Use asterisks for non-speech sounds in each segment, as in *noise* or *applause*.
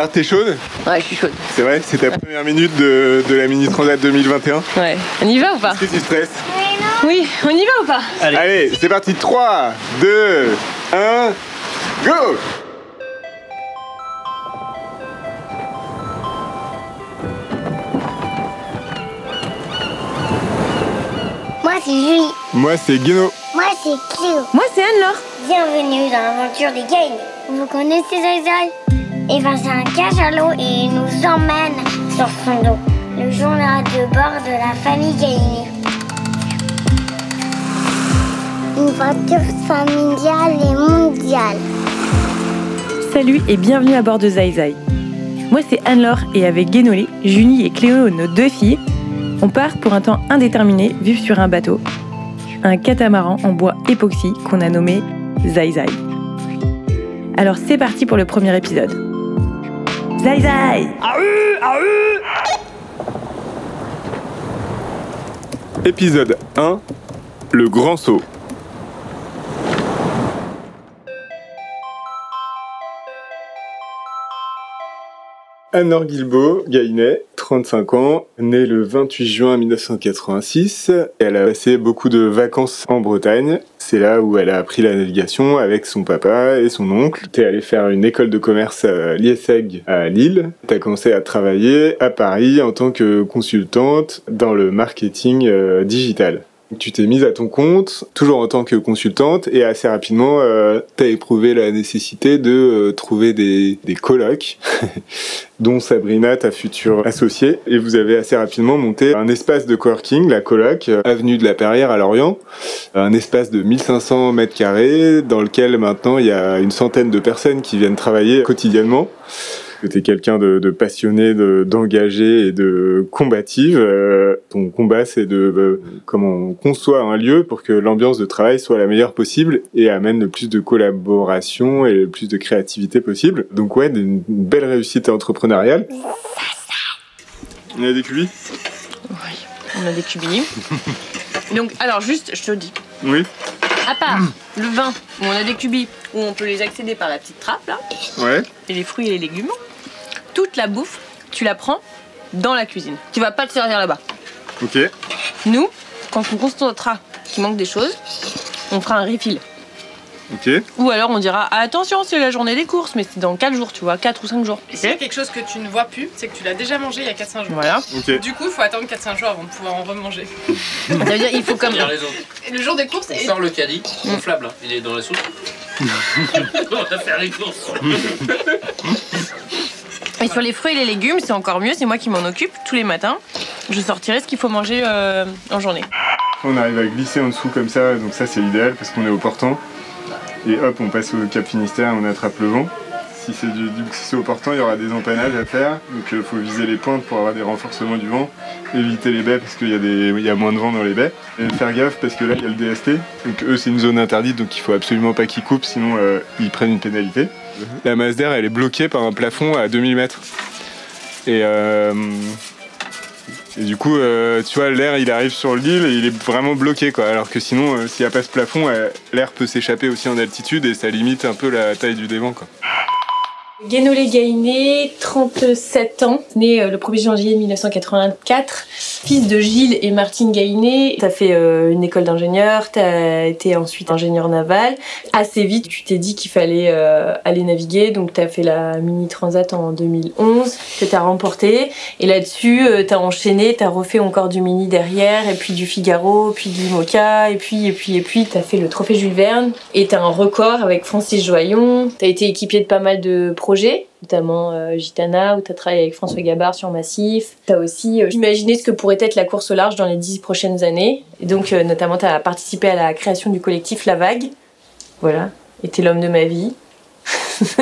Alors, t'es chaude? Ouais, je suis chaude. C'est vrai C'est ta première minute de, de la Mini Transat 2021 Ouais. On y va ou pas? Est-ce que tu stresses? Oui, on y va ou pas? Allez, c'est parti 3, 2, 1, go Moi c'est Julie. Moi, c'est Guino. Moi c'est Cléo. Moi, c'est Anne-Laure. Bienvenue dans l'aventure des Gaines. Vous connaissez Zai? Eh ben c'est un l'eau et il nous emmène sur son dos. Le journal de bord de la famille Gaine. Une voiture familiale et mondiale. Salut et bienvenue à bord de Zai Zai. Moi, c'est Anne-Laure et avec Guénolé, Julie et Cléo, nos deux filles, on part pour un temps indéterminé vivre sur un bateau, un catamaran en bois époxy qu'on a nommé Zai Zai. Alors c'est parti pour le premier épisode. Zai Zai Épisode 1, le grand saut. Anne-Laure Guilbeault, Gainet, 35 ans, née le 28 juin 1986. Elle a passé beaucoup de vacances en Bretagne. C'est là où elle a appris la navigation avec son papa et son oncle. T'es allé faire une école de commerce à l'IESEG à Lille. T'as commencé à travailler à Paris en tant que consultante dans le marketing euh, digital. Tu t'es mise à ton compte, toujours en tant que consultante, et assez rapidement, euh, tu as éprouvé la nécessité de euh, trouver des, des *laughs* dont Sabrina, ta future associée, et vous avez assez rapidement monté un espace de coworking, la coloc, euh, avenue de la Perrière à Lorient, un espace de 1500 mètres carrés, dans lequel maintenant il y a une centaine de personnes qui viennent travailler quotidiennement que tu es quelqu'un de, de passionné, de- d'engagé et de combative. Euh, ton combat, c'est de euh, comment on conçoit un lieu pour que l'ambiance de travail soit la meilleure possible et amène le plus de collaboration et le plus de créativité possible. Donc ouais, une belle réussite entrepreneuriale. On a des cubis? On a des cubis. *laughs* Donc, alors juste, je te dis, Oui. à part le vin, où on a des cubis, où on peut les accéder par la petite trappe là, Ouais. et les fruits et les légumes, toute la bouffe, tu la prends dans la cuisine. Tu vas pas te servir là-bas. Ok. Nous, quand on constatera qu'il manque des choses, on fera un refill. Ok. Ou alors on dira ah, attention, c'est la journée des courses, mais c'est dans 4 jours, tu vois, 4 ou 5 jours. Et s'il y a quelque chose que tu ne vois plus, c'est que tu l'as déjà mangé il y a 4-5 jours. Voilà. Ok. Du coup, il faut attendre 4-5 jours avant de pouvoir en remanger. *laughs* Ça veut dire il faut comme. Les autres. Le jour des courses, On et- sort le caddie, gonflable, hein. il est dans la soupe. *laughs* *laughs* On va faire les courses. Et sur les fruits et les légumes, c'est encore mieux, c'est moi qui m'en occupe tous les matins. Je sortirai ce qu'il faut manger euh, en journée. On arrive à glisser en dessous comme ça, donc ça c'est idéal parce qu'on est au portant. Et hop, on passe au Cap Finistère, on attrape le vent. Si c'est du, du- si c'est au portant, il y aura des empannages à faire. Donc il faut viser les pointes pour avoir des renforcements du vent. Éviter les baies parce qu'il y, a des- il y a moins de vent dans les baies. Et faire gaffe parce que là il y a le DST. Donc eux c'est une zone interdite donc il faut absolument pas qu'ils coupent sinon euh, ils prennent une pénalité. La masse d'air elle est bloquée par un plafond à 2000 mètres. Et euh, et du coup, euh, tu vois, l'air il arrive sur l'île et il est vraiment bloqué quoi. Alors que sinon, euh, s'il n'y a pas ce plafond, euh, l'air peut s'échapper aussi en altitude et ça limite un peu la taille du dévent quoi. Guénolé Gainé, 37 ans, né euh, le 1er janvier 1984, fils de Gilles et Martine Gainé. T'as fait euh, une école d'ingénieur, t'as été ensuite ingénieur naval. Assez vite, tu t'es dit qu'il fallait euh, aller naviguer, donc t'as fait la mini transat en 2011 que t'as remporté. Et là-dessus, t'as enchaîné, t'as refait encore du mini derrière, et puis du Figaro, puis du Mocha, et puis et puis et puis t'as fait le trophée Jules Verne. Et t'as un record avec Francis Joyon. T'as été équipier de pas mal de notamment euh, Gitana, où t'as travaillé avec François Gabard sur Massif. T'as aussi euh, imaginé ce que pourrait être la course au large dans les dix prochaines années. Et donc, euh, notamment, t'as participé à la création du collectif La Vague. Voilà. Et t'es l'homme de ma vie. *laughs*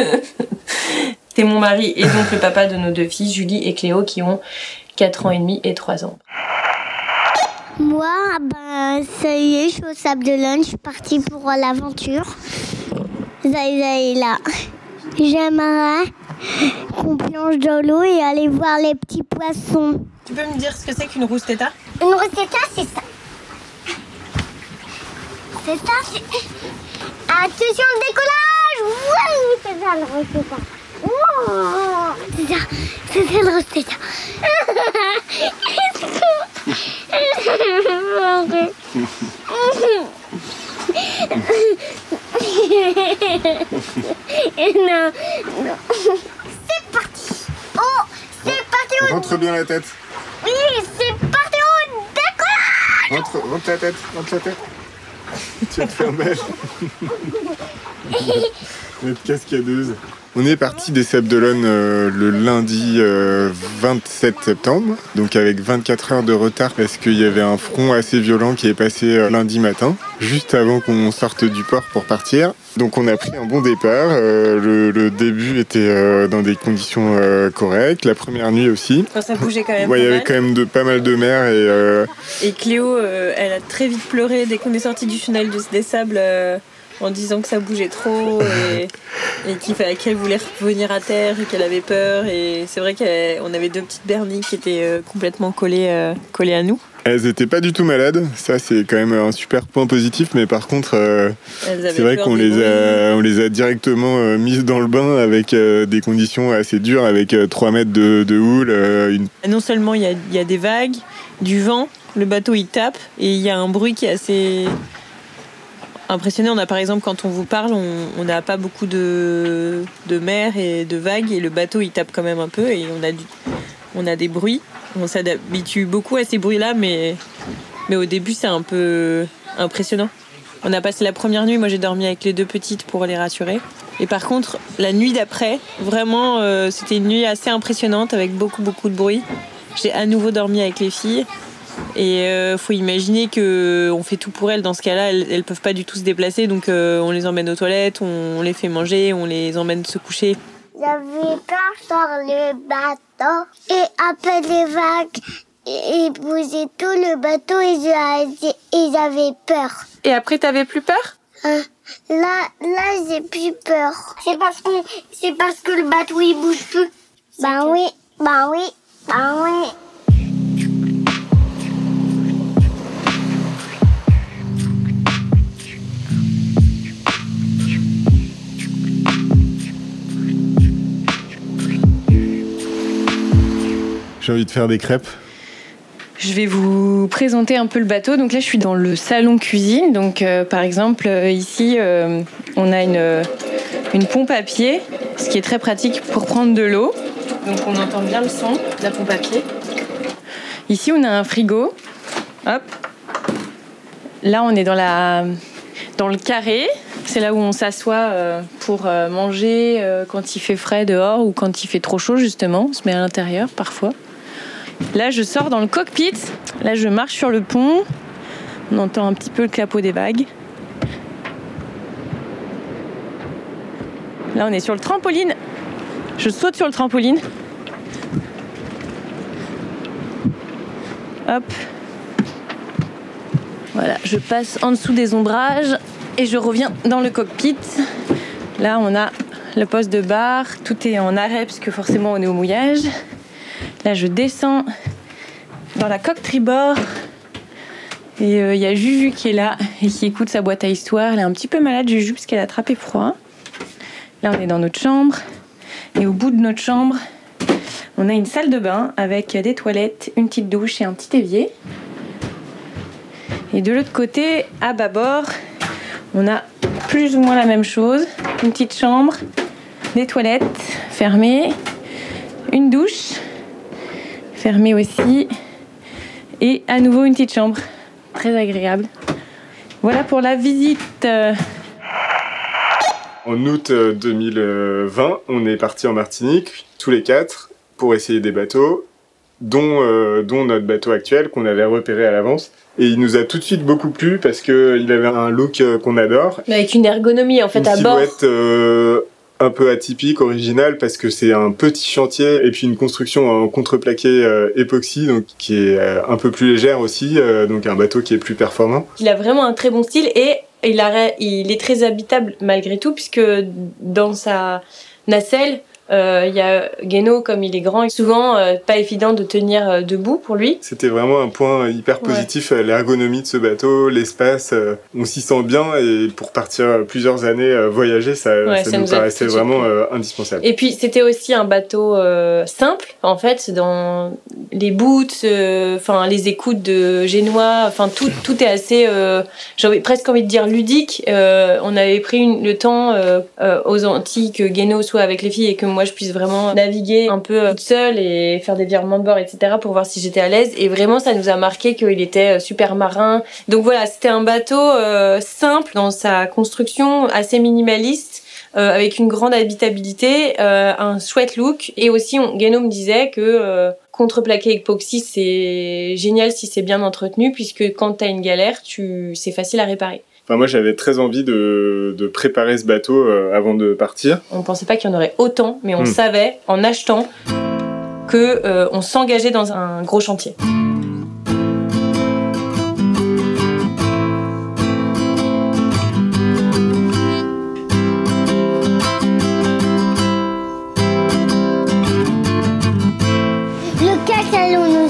t'es mon mari et donc le papa de nos deux filles, Julie et Cléo, qui ont 4 ans et demi et 3 ans. Moi, ben, ça y est, je suis au Sable de Lunch, je suis partie pour l'aventure. Zai est là. J'aimerais qu'on plonge dans l'eau et aller voir les petits poissons. Tu peux me dire ce que c'est qu'une rousse tétard Une recette, c'est ça. C'est ça, c'est... Attention, le décollage Oui, c'est ça, le recette. Oh, c'est ça, c'est ça le c'est ça. Non, non. C'est parti. Oh, c'est parti. on- Rentre bien la tête. Oui, c'est parti. on- D'accord. Rentre, rentre la tête, rentre la tête. tu vas te faire mal. *laughs* Notre cascadeuse. On est parti des Sables d'Olonne euh, le lundi euh, 27 septembre, donc avec 24 heures de retard parce qu'il y avait un front assez violent qui est passé euh, lundi matin, juste avant qu'on sorte du port pour partir. Donc on a pris un bon départ. euh, le, le début était euh, dans des conditions euh, correctes, la première nuit aussi. Enfin, ça bougeait quand même. Ouais, il y avait mal. quand même de, pas mal de mer et Et Cléo, elle a très vite pleuré dès qu'on est sorti du tunnel de- des sables en disant que ça bougeait trop et, qu'elle voulait revenir à terre et qu'elle avait peur. Et c'est vrai qu'on avait deux petites bernies qui étaient complètement collées, collées à nous. Elles étaient pas du tout malades, ça c'est quand même un super point positif, mais par contre, euh, c'est vrai qu'on les, a, on les a directement euh, mises dans le bain avec euh, des conditions assez dures, avec euh, 3 mètres de, de houle, euh, une... Non seulement il y a, il y a des vagues, du vent, le bateau il tape et il y a un bruit qui est assez impressionnant. On a par exemple quand on vous parle, on on n'a pas beaucoup de, de mer et de vagues et le bateau il tape quand même un peu et on a, du, on a des bruits. On s'habitue beaucoup à ces bruits-là, mais, mais au début c'est un peu impressionnant. On a passé la première nuit, moi j'ai dormi avec les deux petites pour les rassurer. Et par contre, la nuit d'après, vraiment, euh, c'était une nuit assez impressionnante avec beaucoup, beaucoup de bruit. J'ai à nouveau dormi avec les filles. Et euh, faut imaginer que on fait tout pour elles. Dans ce cas-là, elles, elles peuvent pas du tout se déplacer, donc euh, on les emmène aux toilettes, on, les fait manger, on les emmène se coucher. Et après les vagues, ils bougeaient tout le bateau et et j'avais peur. Et après, t'avais plus peur? Hein, Là, là, j'ai plus peur. C'est parce que, c'est parce que le bateau il bouge plus. Bah oui, bah oui, bah oui. J'ai envie de faire des crêpes. Je vais vous présenter un peu le bateau. Donc là, je suis dans le salon cuisine. Donc, euh, par exemple, euh, ici, euh, on a une, une pompe à pied, ce qui est très pratique pour prendre de l'eau. Donc, on entend bien le son de la pompe à pied. Ici, on a un frigo. Hop. Là, on est dans, la, dans le carré. C'est là où on s'assoit pour manger quand il fait frais dehors ou quand il fait trop chaud, justement. On se met à l'intérieur parfois. Là, je sors dans le cockpit. Là, je marche sur le pont. On entend un petit peu le clapot des vagues. Là, on est sur le trampoline. Je saute sur le trampoline. Hop. Voilà, je passe en dessous des ombrages et je reviens dans le cockpit. Là, on a le poste de bar. Tout est en arrêt puisque forcément on est au mouillage. Là, je descends dans la coque tribord. Et euh, il y a Juju qui est là et qui écoute sa boîte à histoire. Elle est un petit peu malade, Juju, parce qu'elle a attrapé froid. Là, on est dans notre chambre. Et au bout de notre chambre, on a une salle de bain avec des toilettes, une petite douche et un petit évier. Et de l'autre côté, à bâbord, on a plus ou moins la même chose. Une petite chambre, des toilettes fermées, une douche fermée aussi, et à nouveau une petite chambre. Très agréable. Voilà pour la visite. Euh, En août euh, 2020, on est parti en Martinique, tous les quatre, pour essayer des bateaux, dont, euh, dont notre bateau actuel qu'on avait repéré à l'avance. Et il nous a tout de suite beaucoup plu parce qu'il avait un look euh, qu'on adore. Mais avec une ergonomie en fait une à bord. silhouette euh, un peu atypique, originale, parce que c'est un petit chantier et puis une construction en contreplaqué euh, époxy, donc qui est euh, un peu plus légère aussi, euh, donc un bateau qui est plus performant. Il a vraiment un très bon style et il est très habitable malgré tout puisque dans sa nacelle, Euh, Il y a Guéno, comme il est grand, et souvent euh, pas évident de tenir euh, debout pour lui. C'était vraiment un point hyper positif, l'ergonomie de ce bateau, l'espace. on s'y sent bien et pour partir plusieurs années voyager, ça, Ouais, ça ça nous paraissait vraiment indispensable. Et puis c'était aussi un bateau simple, en fait, dans les boots, enfin les écoutes de génois, enfin tout, *laughs* tout est assez, j'avais presque envie de dire ludique. On avait pris une- le temps aux Antilles que Guéno soit avec les filles et que moi je puisse vraiment naviguer un peu euh, toute seule et faire des virements de bord, etc. pour voir si j'étais à l'aise. Et vraiment ça nous a marqué qu'il était euh, super marin. Donc voilà, c'était un bateau euh, simple dans sa construction, assez minimaliste euh, avec une grande habitabilité, euh, un chouette look. Et aussi, on, me disait que euh, contreplaqué époxy, c'est génial si c'est bien entretenu, puisque quand t'as une galère, tu c'est facile à réparer. Enfin, moi, j'avais très envie de, de préparer ce bateau euh, avant de partir. On pensait pas qu'il y en aurait autant, mais on Hmm. savait, en achetant, que euh, on s'engageait dans un gros chantier.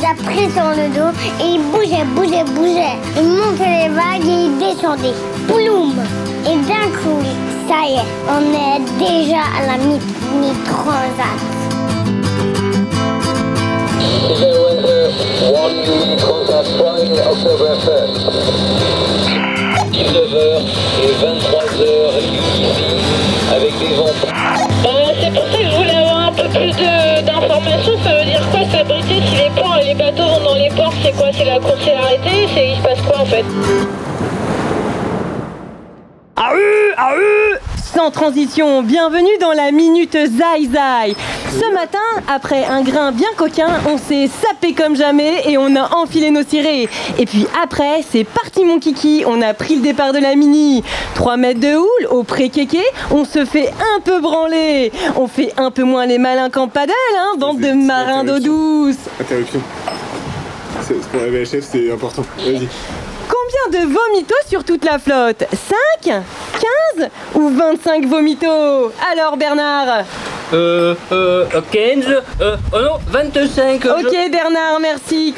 Cachalot nous a pris sur le dos et il bougeait, bougeait, bougeait. Il montait les vagues et il descendait. Ploum Et d'un coup, ça y est, on est déjà à la 1st. 19h et 23h ici avec des vents c'est pour ça que je voulais avoir un peu plus d'informations. Ça veut dire quoi s'abriter si les ports et les bateaux vont dans les ports C'est quoi? C'est la course et l'arrêté C'est il se passe quoi en fait? Ah euh, ah euh Sans transition, bienvenue dans la Minute Zai Zai. Ce matin, après un grain bien coquin, on s'est sapé comme jamais et on a enfilé nos cirés. Et puis après, c'est parti mon kiki, on a pris le départ de la Mini. 3 mètres de houle au pré-kéké, on se fait un peu branler. On fait un peu moins les malins qu'en paddle, hein, bande de marins d'eau douce. Interruption. C'est- Pour la VHF, c'est important. Vas-y. Combien de vomitos sur toute la flotte? 5 15 ou 25 vomitos? Alors Bernard? Euh, euh, 15, euh, oh non, 25. je- Ok Bernard, merci.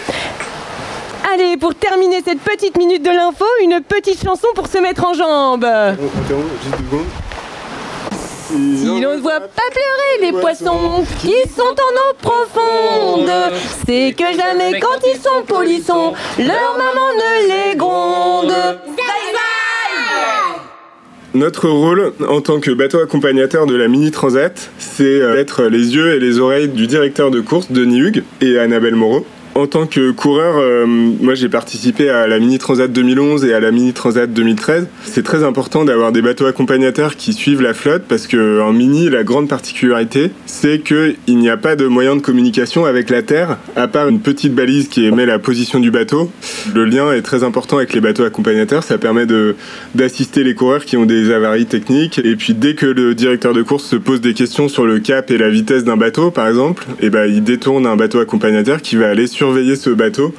Allez, pour terminer cette petite minute de l'info, une petite chanson pour se mettre en jambes. On juste deux secondes. Si l'on ne voit pas pleurer les poissons qui sont en eau profonde, c'est que jamais quand ils sont polissons, leur maman ne les gronde. Notre rôle en tant que bateau accompagnateur de la Mini Transat, c'est euh, être les yeux et les oreilles du directeur de course, Denis Hugues, et Annabelle Moreau. En tant que coureur, euh, moi j'ai participé à la Mini Transat 2011 et à la Mini Transat 2013. C'est très important d'avoir des bateaux accompagnateurs qui suivent la flotte parce que en mini, la grande particularité, c'est qu'il n'y a pas de moyen de communication avec la Terre, à part une petite balise qui émet la position du bateau. Le lien est très important avec les bateaux accompagnateurs, ça permet d'assister les coureurs qui ont des avaries techniques. Et puis dès que le directeur de course se pose des questions sur le cap et la vitesse d'un bateau, par exemple, et ben il détourne un bateau accompagnateur qui va aller surveiller ce bateau,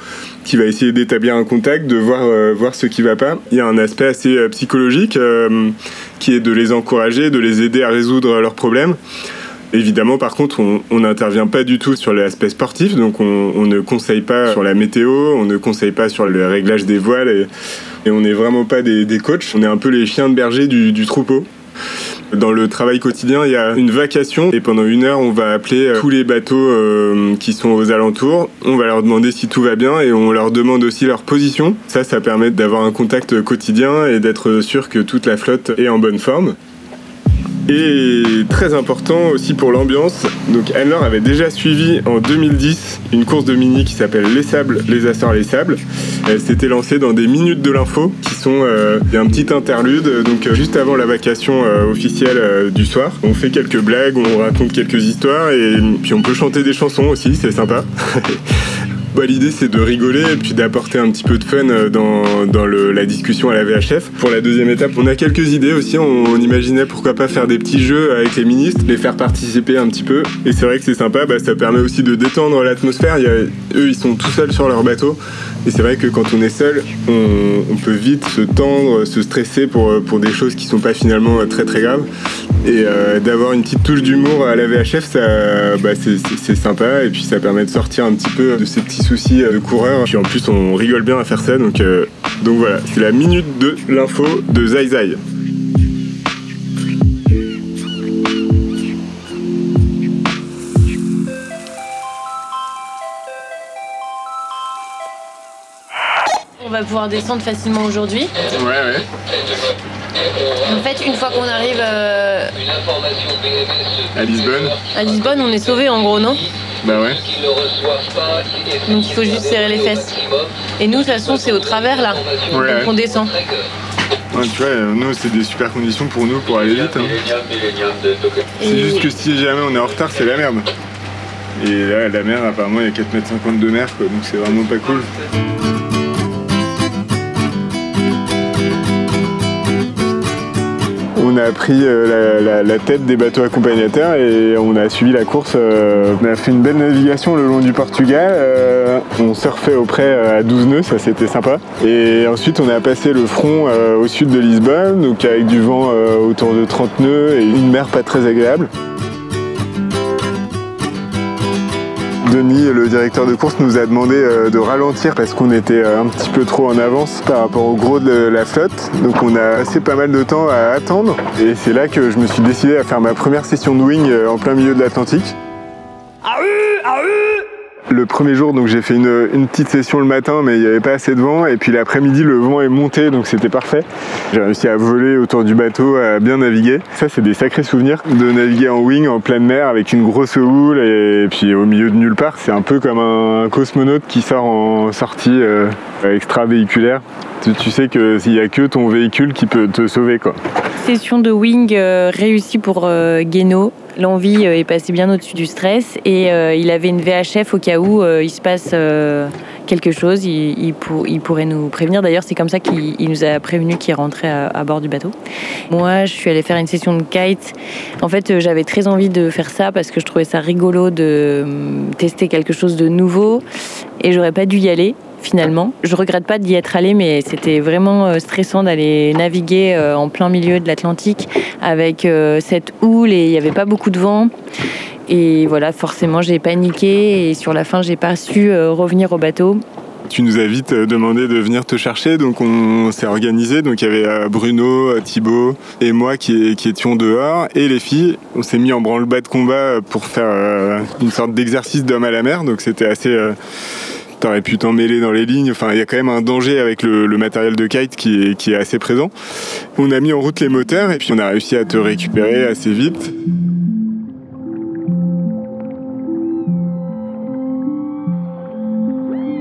qui va essayer d'établir un contact, de voir euh, voir ce qui va pas. Il y a un aspect assez euh, psychologique euh, qui est de les encourager, de les aider à résoudre leurs problèmes. Évidemment, par contre, on n'intervient pas du tout sur l'aspect sportif, donc on, ne conseille pas sur la météo, on ne conseille pas sur le réglage des voiles, et, on n'est vraiment pas des, coachs, on est un peu les chiens de berger du troupeau. Dans le travail quotidien, il y a une vacation et pendant une heure, on va appeler euh, tous les bateaux euh, qui sont aux alentours. On va leur demander si tout va bien et on leur demande aussi leur position. Ça, ça permet d'avoir un contact quotidien et d'être sûr que toute la flotte est en bonne forme. Et très important aussi pour l'ambiance, donc Anne-Laure avait déjà suivi en 2010 une course de mini qui s'appelle Les Sables, les Açores, les Sables. Elle s'était lancée dans des minutes de l'info qui sont euh, un petit interlude, donc euh, juste avant la vacation euh, officielle du soir. On fait quelques blagues, on raconte quelques histoires et puis on peut chanter des chansons aussi, c'est sympa. *laughs* Bah, L'idée c'est de rigoler et puis d'apporter un petit peu de fun euh, dans, la discussion à la VHF. Pour la deuxième étape, on a quelques idées aussi. On, imaginait pourquoi pas faire des petits jeux avec les ministres, les faire participer un petit peu. Et c'est vrai que c'est sympa, bah, ça permet aussi de détendre l'atmosphère. Eux ils sont tout seuls sur leur bateau. Et c'est vrai que quand on est seul, on, peut vite se tendre, se stresser pour, pour des choses qui sont pas finalement très très graves. Et euh, d'avoir une petite touche d'humour à la VHF, bah, c'est- sympa. Et puis ça permet de sortir un petit peu de ces petits soucis euh, de coureur. Puis en plus, on rigole bien à faire ça. Donc, euh, donc voilà, c'est la minute de l'info de Zai Zai. Va pouvoir descendre facilement aujourd'hui. Ouais, ouais. En fait, une fois qu'on arrive euh, À Lisbonne à Lisbonne, on est sauvé en gros, non? Bah ouais. Donc il faut juste serrer les fesses. Et nous, de toute façon, c'est au travers là. Ouais, Donc on descend. Ouais, tu vois, euh, nous, c'est des super conditions pour nous pour aller vite. hein. C'est juste que si jamais on est en retard, c'est la merde. Et là, la mer, apparemment, il y a 4,50 m de mer, quoi, donc c'est vraiment pas cool. On a pris euh, la, tête des bateaux accompagnateurs et on a suivi la course. euh, on a fait une belle navigation le long du Portugal. euh, on surfait auprès à 12 nœuds, ça c'était sympa. Et ensuite on a passé le front au sud de Lisbonne, donc avec du vent autour de 30 nœuds et une mer pas très agréable. Denis, le directeur de course, nous a demandé euh, de ralentir parce qu'on était euh, un petit peu trop en avance par rapport au gros de la flotte. Donc on a passé pas mal de temps à attendre. Et c'est là que je me suis décidé à faire ma première session de wing euh, en plein milieu de l'Atlantique. Le premier jour, donc j'ai fait une, petite session le matin, mais il n'y avait pas assez de vent. Et puis l'après-midi, le vent est monté, donc c'était parfait. J'ai réussi à voler autour du bateau, à bien naviguer. Ça, c'est des sacrés souvenirs de naviguer en wing en pleine mer avec une grosse houle et puis au milieu de nulle part. C'est un peu comme un cosmonaute qui sort en sortie euh, extravéhiculaire. Tu, sais que s'il n'y a que ton véhicule qui peut te sauver, quoi. Session de wing euh, réussie pour euh. L'envie euh, est passée bien au-dessus du stress et euh, il avait une VHF au cas où euh, il se passe quelque chose. Il, il pour- il pourrait nous prévenir. D'ailleurs, c'est comme ça qu'il il nous a prévenu qu'il rentrait à, à bord du bateau. Moi, je suis allée faire une session de kite. En fait, j'avais très envie de faire ça parce que je trouvais ça rigolo de hum, tester quelque chose de nouveau et j'aurais pas dû y aller finalement. Je regrette pas d'y être allée, mais c'était vraiment euh, stressant d'aller naviguer euh, en plein milieu de l'Atlantique avec euh, cette houle et il n'y avait pas beaucoup de vent. Et voilà, forcément, j'ai paniqué et sur la fin, j'ai pas su revenir au bateau. Tu nous as vite demandé de venir te chercher, donc on s'est organisé. Donc il y avait Bruno, Thibaut et moi qui, qui étions dehors, et les filles. On s'est mis en branle-bas de combat pour faire une sorte d'exercice d'homme à la mer, donc c'était assez. T'aurais pu t'en mêler dans les lignes. Enfin, il y a quand même un danger avec le, matériel de kite qui est, assez présent. On a mis en route les moteurs et puis on a réussi à te récupérer assez vite.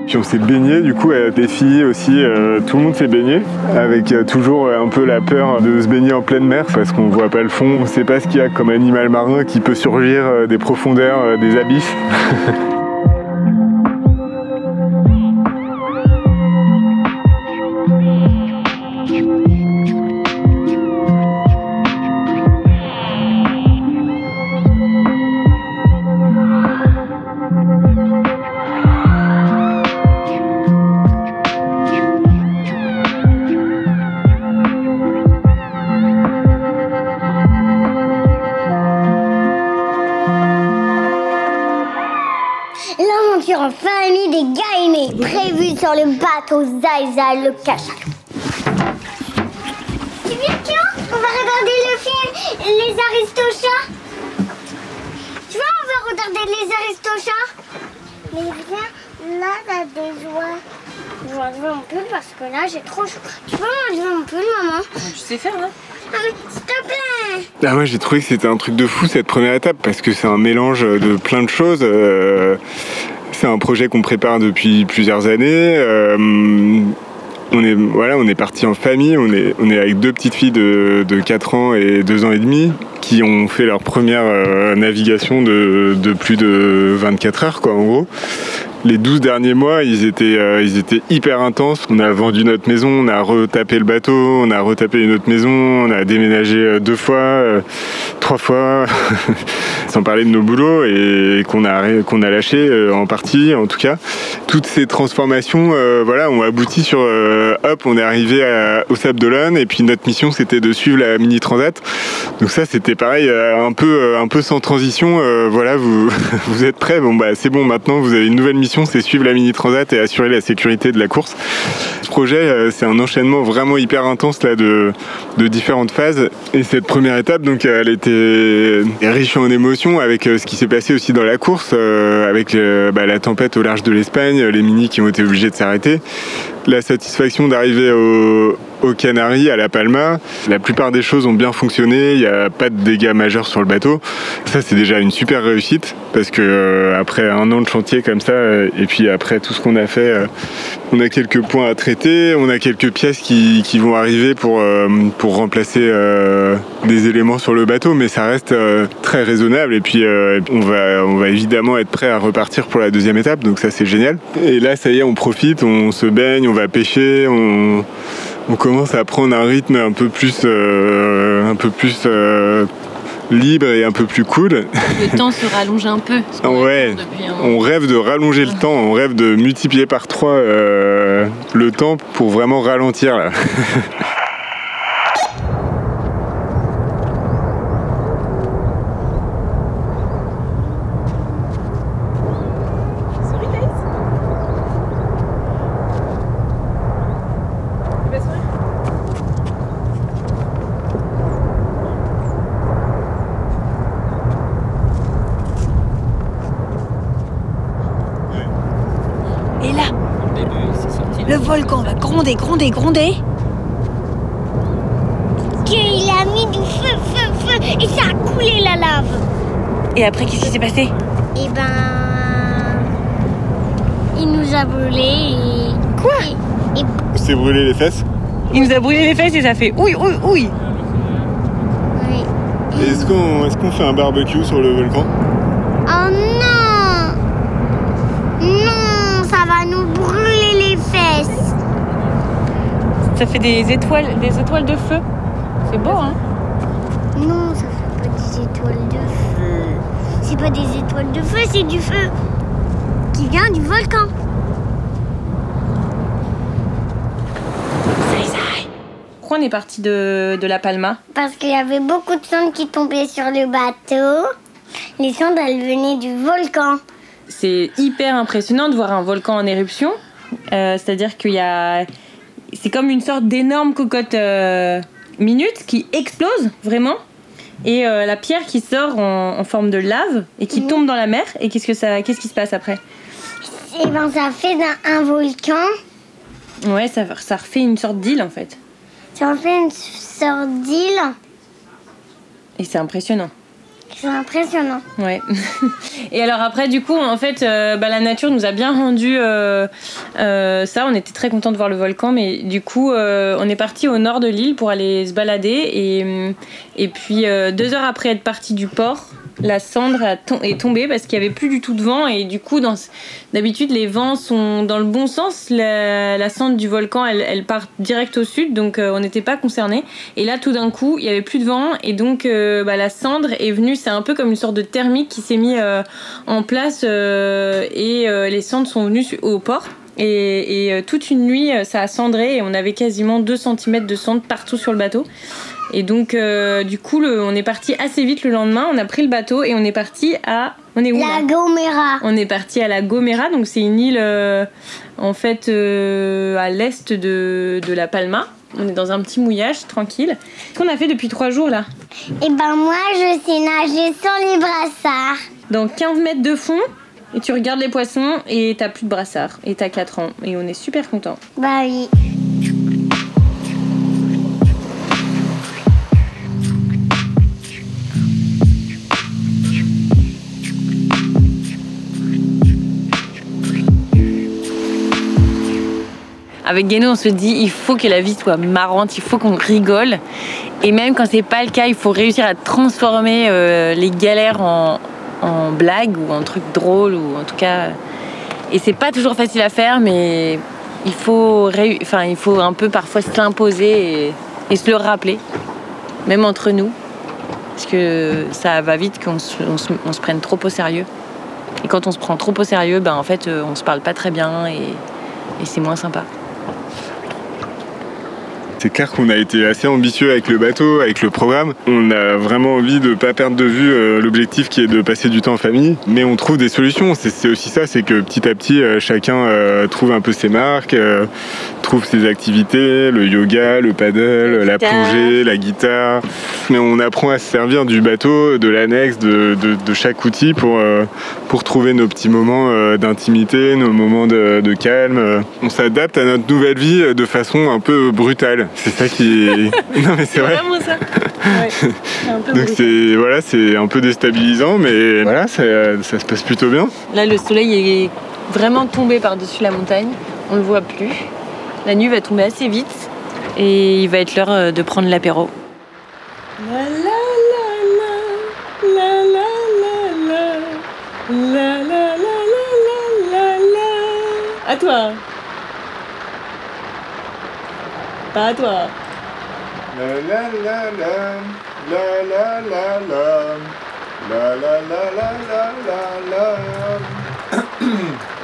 Puis on s'est baigné du coup les filles aussi, euh, tout le monde s'est baigné avec euh, toujours un peu la peur de se baigner en pleine mer parce qu'on voit pas le fond, on sait pas ce qu'il y a comme animal marin qui peut surgir euh, des profondeurs, des abysses. *laughs* sur le bateau Zaïza le Cachal. Tu viens, Théo On va regarder le film Les Aristochats. Tu vois, on va regarder Les Aristochats. Mais viens, là, t'as des joies. Je vais enlever mon pull parce que là, j'ai trop chaud. Tu peux m'enlever mon pull, maman Tu sais faire, là? Ah, mais s'il te plaît Ah moi j'ai trouvé que c'était un truc de fou cette première étape parce que c'est un mélange de plein de choses. euh, c'est un projet qu'on prépare depuis plusieurs années. euh, on est voilà, est parti en famille. On est on est avec deux petites filles de, de 4 ans et 2 ans et demi qui ont fait leur première euh, navigation de, de plus de 24 heures quoi en gros. Les 12 derniers mois, ils étaient, euh, ils étaient hyper intenses. On a vendu notre maison, on a retapé le bateau, on a retapé une autre maison, on a déménagé euh, deux fois, euh, trois fois, *laughs* sans parler de nos boulots et qu'on a, a lâché en partie en tout cas. Toutes ces transformations voilà, ont abouti sur hop, on est arrivé à- au Sable d'Olonne et puis notre mission c'était de suivre la Mini Transat. Donc ça c'était pareil, un peu, un peu sans transition. voilà, vous, *laughs* vous êtes prêts? Bon bah c'est bon maintenant, vous avez une nouvelle mission, c'est suivre la Mini Transat et assurer la sécurité de la course. Ce projet, euh, c'est un enchaînement vraiment hyper intense de, différentes phases. Et cette première étape, donc, elle était riche en émotions avec euh, ce qui s'est passé aussi dans la course, euh, avec bah, la tempête au large de l'Espagne, les minis qui ont été obligés de s'arrêter, la satisfaction d'arriver au, aux Canaries, à La Palma. La plupart des choses ont bien fonctionné, il n'y a pas de dégâts majeurs sur le bateau. Ça, c'est déjà une super réussite parce que euh, après un an de chantier comme ça, euh, et puis après tout ce qu'on a fait, euh, on a quelques points à traiter, on a quelques pièces qui, vont arriver pour, pour remplacer des éléments sur le bateau, mais ça reste très raisonnable. Et puis on, va, on va évidemment être prêt à repartir pour la deuxième étape, donc ça c'est génial. Et là, ça y est, on profite, on se baigne, on va pêcher, on, on commence à prendre un rythme un peu plus, euh, un peu plus euh, libre et un peu plus cool. Le temps se rallonge un peu. qu'on Ouais, un- on rêve de rallonger le temps, on rêve de multiplier par 3 le temps pour vraiment ralentir là. *laughs* Et là, Au début, c'est sorti. le volcan va gronder, gronder, gronder. Qu'il a mis du feu, feu, feu, et ça a coulé la lave. Et après, qu'est-ce qui s'est passé Et ben. Il nous a brûlé et. Quoi et, et C'est brûlé les fesses Il nous a brûlé les fesses et ça fait ouille, ouille, ouille. oui. Est-ce qu'on est qu'on fait un barbecue sur le volcan? Oh non Non, ça va nous brûler les fesses. Ça fait des étoiles, des étoiles de feu. C'est beau, hein? Non, ça fait pas des étoiles de feu. C'est pas des étoiles de feu, c'est du feu qui vient du volcan. Pourquoi on est parti de, de La Palma Parce qu'il y avait beaucoup de cendres qui tombaient sur le bateau. Les cendres, elles venaient du volcan. C'est hyper impressionnant de voir un volcan en éruption. Euh, C'est-à-dire qu'il y a. C'est comme une sorte d'énorme cocotte euh, minute qui explose vraiment. Et euh, la pierre qui sort en, en forme de lave et qui tombe dans la mer. Et qu'est-ce, que ça, qu'est-ce qui se passe après? Et ben, ça fait un volcan. Ouais, ça, ça refait une sorte d'île en fait. Ça en fait une sorte d'île. Et c'est impressionnant. C'est impressionnant. Ouais. *laughs* Et alors après, du coup, en fait, euh, bah, la nature nous a bien rendu euh, euh, ça. On était très contents de voir le volcan, mais du coup, on est parti au nord de l'île pour aller se balader. Et, et puis, deux heures après être parti du port, la cendre est tombée parce qu'il y avait plus du tout de vent. Et du coup, d'habitude, les vents sont dans le bon sens. La, cendre du volcan, elle, part direct au sud, donc euh, on n'était pas concernés. Et là, tout d'un coup, il y avait plus de vent et donc euh, bah, la cendre est venue. C'est un peu comme une sorte de thermique qui s'est mis euh, en place euh, et les cendres sont venues au port. Et, et, euh, toute une nuit, euh, ça a cendré et on avait quasiment 2 cm de cendre partout sur le bateau. Et donc, euh, du coup, le- on est parti assez vite le lendemain. On a pris le bateau et on est parti à. On est où La là Gomera. on est parti à la Gomera, donc c'est une île euh, en fait euh, à l'est de, de la Palma. On est dans un petit mouillage tranquille. Qu'est-ce qu'on a fait depuis trois jours là? Et ben, moi, je sais nager sans les brassards. Dans 15 mètres de fond, et tu regardes les poissons et t'as plus de brassard. Et t'as 4 ans. Et on est super contents. Bah oui. Avec Guéno, on se dit il faut que la vie soit marrante, il faut qu'on rigole. Et même quand c'est pas le cas, il faut réussir à transformer euh, les galères en, en blagues ou en trucs drôles ou en tout cas. Et c'est pas toujours facile à faire, mais il faut, enfin, il faut un peu parfois s'imposer et, et se le rappeler, même entre nous. Parce que ça va vite qu'on se, prenne trop au sérieux. Et quand on se prend trop au sérieux, ben en fait, euh, on se parle pas très bien et c'est moins sympa. C'est clair qu'on a été assez ambitieux avec le bateau, avec le programme. On a vraiment envie de pas perdre de vue euh, l'objectif qui est de passer du temps en famille, mais on trouve des solutions. C'est c'est aussi ça, c'est que petit à petit, euh, chacun euh, trouve un peu ses marques, euh, trouve ses activités, le yoga, le paddle, la plongée, la guitare. Mais on apprend à se servir du bateau, de l'annexe, de, de- de chaque outil pour, euh, pour trouver nos petits moments euh, d'intimité, nos moments de, de calme. Euh, On s'adapte à notre nouvelle vie de façon un peu brutale. C'est ça qui est... *laughs* non mais c'est vrai. vraiment ça. Ouais, un peu Donc c'est voilà, c'est un peu déstabilisant, mais voilà, ça, ça se passe plutôt bien. Là, le soleil est vraiment tombé par-dessus la montagne. On le voit plus. La nuit va tomber assez vite et il va être l'heure euh, de prendre l'apéro. La la la la, la la la la, la la la la la la la. À toi. Pas à toi. La la la la, la la la la, la la la la la la la. La la la la.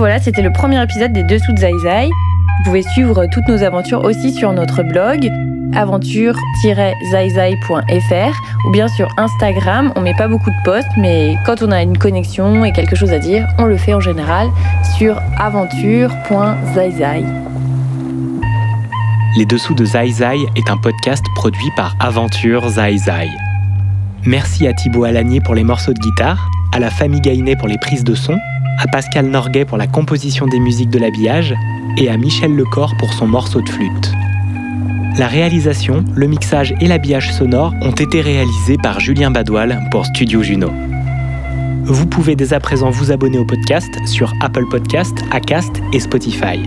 voilà, c'était le premier épisode des Dessous de Zai. Vous pouvez suivre toutes nos aventures aussi sur notre blog aventure-zaizai.fr ou bien sur Instagram. On met pas beaucoup de posts, mais quand on a une connexion et quelque chose à dire, on le fait en général sur aventure.zaizai. Les Dessous de Zai Zai est un podcast produit par Aventure Zai Zai. Merci à Thibaut Alagné pour les morceaux de guitare, à la famille Gainet pour les prises de son, à Pascal Norguet pour la composition des musiques de l'habillage et à Michel Lecor pour son morceau de flûte. La réalisation, le mixage et l'habillage sonore ont été réalisés par Julien Badoil pour Studio Juno. Vous pouvez dès à présent vous abonner au podcast sur Apple Podcast, Acast et Spotify.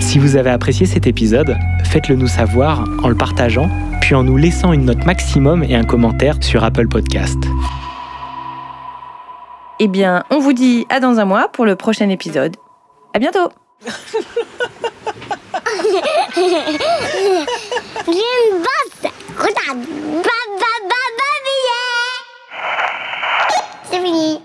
Si vous avez apprécié cet épisode, faites-le nous savoir en le partageant, puis en nous laissant une note maximum et un commentaire sur Apple Podcast. Eh bien, on vous dit à dans un mois pour le prochain épisode. À bientôt. J'ai une boss C'est fini.